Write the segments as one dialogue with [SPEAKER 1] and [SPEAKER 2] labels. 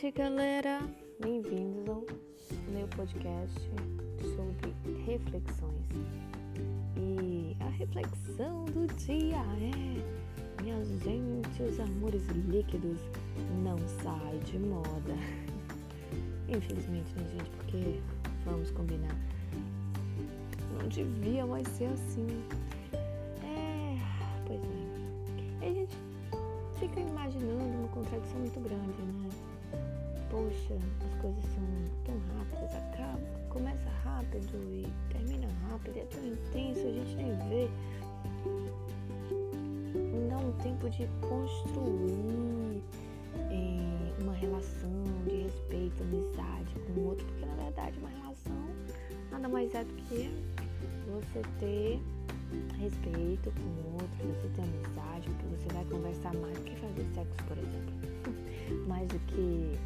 [SPEAKER 1] noite, galera! Bem-vindos ao meu podcast sobre reflexões. E a reflexão do dia é: minha gente, os amores líquidos não saem de moda. Infelizmente, né, gente? Porque vamos combinar, não devia mais ser assim. É, pois é. E a gente fica imaginando uma contradição muito grande, né? Poxa, as coisas são tão rápidas, acaba, começa rápido e termina rápido, é tão intenso, a gente nem vê. Não dá um tempo de construir é, uma relação de respeito, amizade com o outro, porque na verdade uma relação nada mais é do que você ter respeito com o outro, você ter amizade, porque você vai conversar mais do que fazer sexo, por exemplo. mais do que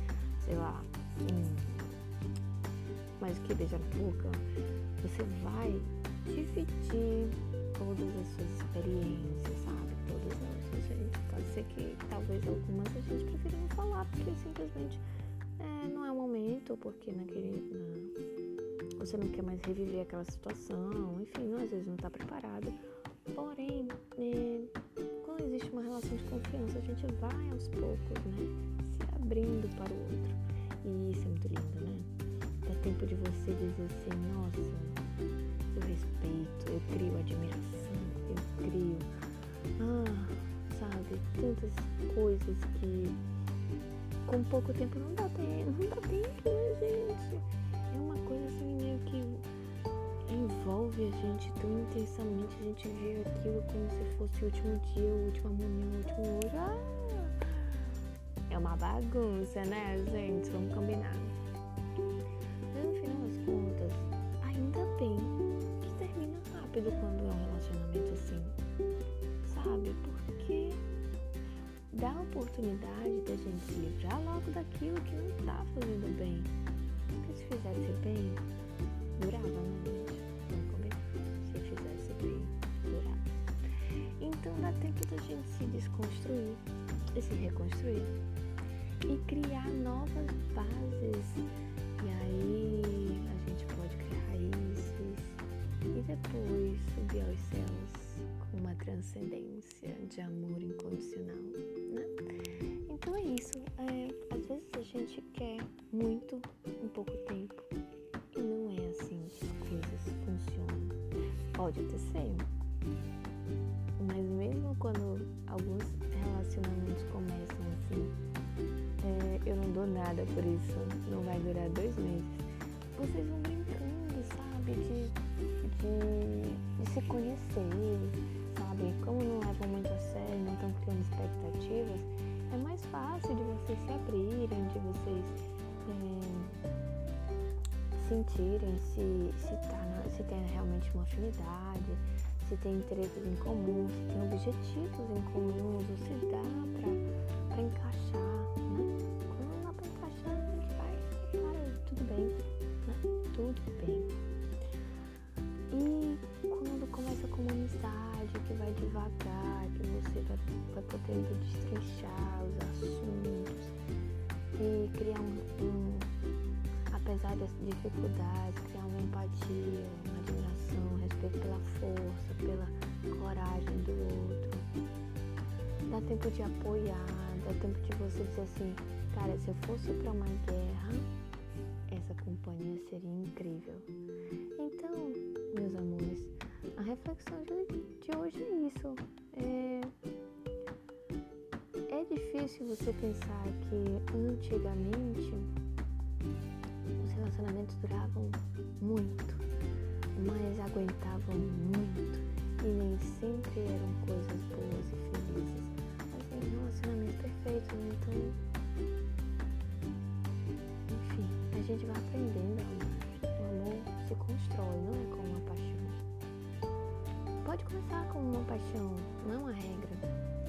[SPEAKER 1] sei lá, um, mais que beijar na boca, você vai dividir todas as suas experiências, sabe? Todas elas. Gente, pode ser que talvez algumas a gente prefira não falar, porque simplesmente é, não é o momento, porque naquele. Na, você não quer mais reviver aquela situação, enfim, às vezes não está preparado. Porém, é, quando existe uma relação de confiança, a gente vai aos poucos, né? De você dizer assim, nossa, eu respeito, eu crio admiração, eu crio, ah, sabe, tantas coisas que com pouco tempo não dá tempo, não dá tempo, né, gente? É uma coisa assim meio que envolve a gente tão intensamente, a gente vê aquilo como se fosse o último dia, o último amanhã, o último hoje. Ah, é uma bagunça, né, gente? Vamos combinar. Porque dá a oportunidade da gente se livrar logo daquilo que não tá fazendo bem. Porque se fizesse bem, durava, né? Vamos combinar. Se fizesse bem, durava. Então dá tempo da gente se desconstruir e se reconstruir e criar novas bases. E aí a gente pode criar raízes e depois subir aos céus transcendência de amor incondicional, né? Então é isso. É, às vezes a gente quer muito em pouco tempo e não é assim que as coisas funcionam. Pode até ser, mas mesmo quando alguns relacionamentos começam assim, é, eu não dou nada por isso, não vai durar dois meses. Vocês vão brincando, sabe? De, de, de se conhecer, sabe? Como não levam muito a sério, não estão criando expectativas, é mais fácil de vocês se abrirem, de vocês é, sentirem se, se, tá, se tem realmente uma afinidade, se tem interesses em comum, se tem objetivos em comum, ou se dá para encaixar, né? Dificuldades, criar uma empatia, uma admiração, respeito pela força, pela coragem do outro. Dá tempo de apoiar, dá tempo de você dizer assim, cara, se eu fosse para uma guerra, essa companhia seria incrível. Então, meus amores, a reflexão de hoje é isso. É, é difícil você pensar que antigamente relacionamentos duravam muito, mas aguentavam muito e nem sempre eram coisas boas e felizes. Mas em relacionamentos perfeitos, né? então. Enfim, a gente vai aprendendo a amar. O amor se constrói, não é como uma paixão. Pode começar com uma paixão, não a regra.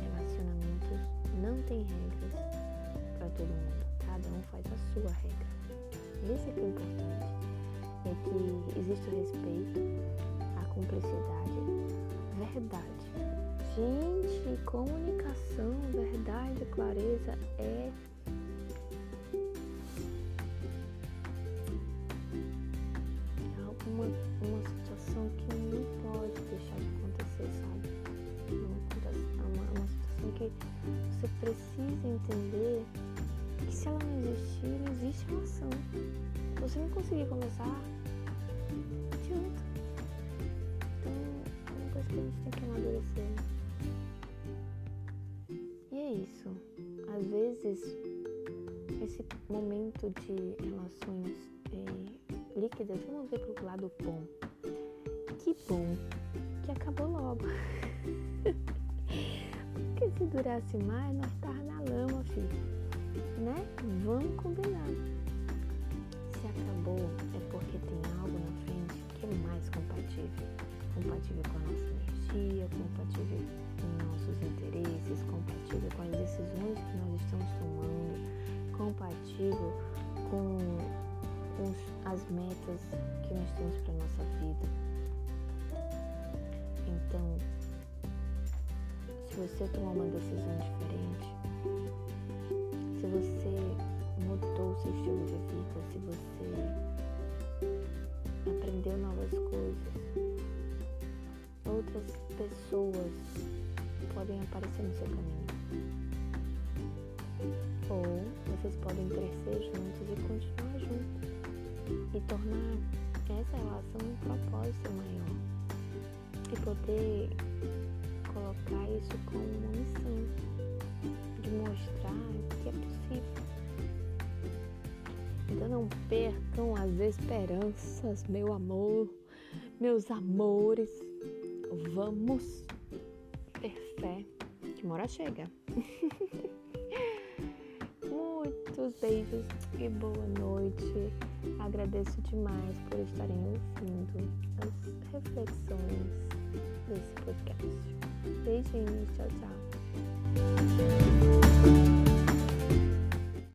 [SPEAKER 1] Relacionamentos não tem regras para todo mundo. Cada um faz a sua regra. Isso é que é importante. É que existe respeito, a cumplicidade, verdade. Gente, comunicação, verdade, clareza é alguma uma situação que não pode deixar de acontecer, sabe? É uma, uma situação que você precisa entender que se ela não existir, não existe relação. Se você não conseguir conversar, não adianta. Então, é uma coisa que a gente tem que amadurecer. E é isso. Às vezes, esse momento de relações é, líquidas, vamos ver pro lado bom. Que bom que acabou logo. Porque se durasse mais, nós tava na lama, filho. Né? Vamos combinar. Se acabou, é porque tem algo na frente que é mais compatível. Compatível com a nossa energia, compatível com nossos interesses, compatível com as decisões que nós estamos tomando, compatível com, com as metas que nós temos para nossa vida. Então, se você tomou uma decisão diferente, você mudou o seu estilo de vida, se você aprendeu novas coisas, outras pessoas podem aparecer no seu caminho. Ou vocês podem crescer juntos e continuar juntos e tornar essa relação um propósito maior e poder colocar isso como uma missão de mostrar que é possível. Então não percam as esperanças, meu amor, meus amores. Vamos ter fé que mora chega. Muitos beijos e boa noite. Agradeço demais por estarem ouvindo as reflexões desse podcast. Beijinhos, tchau, tchau. Música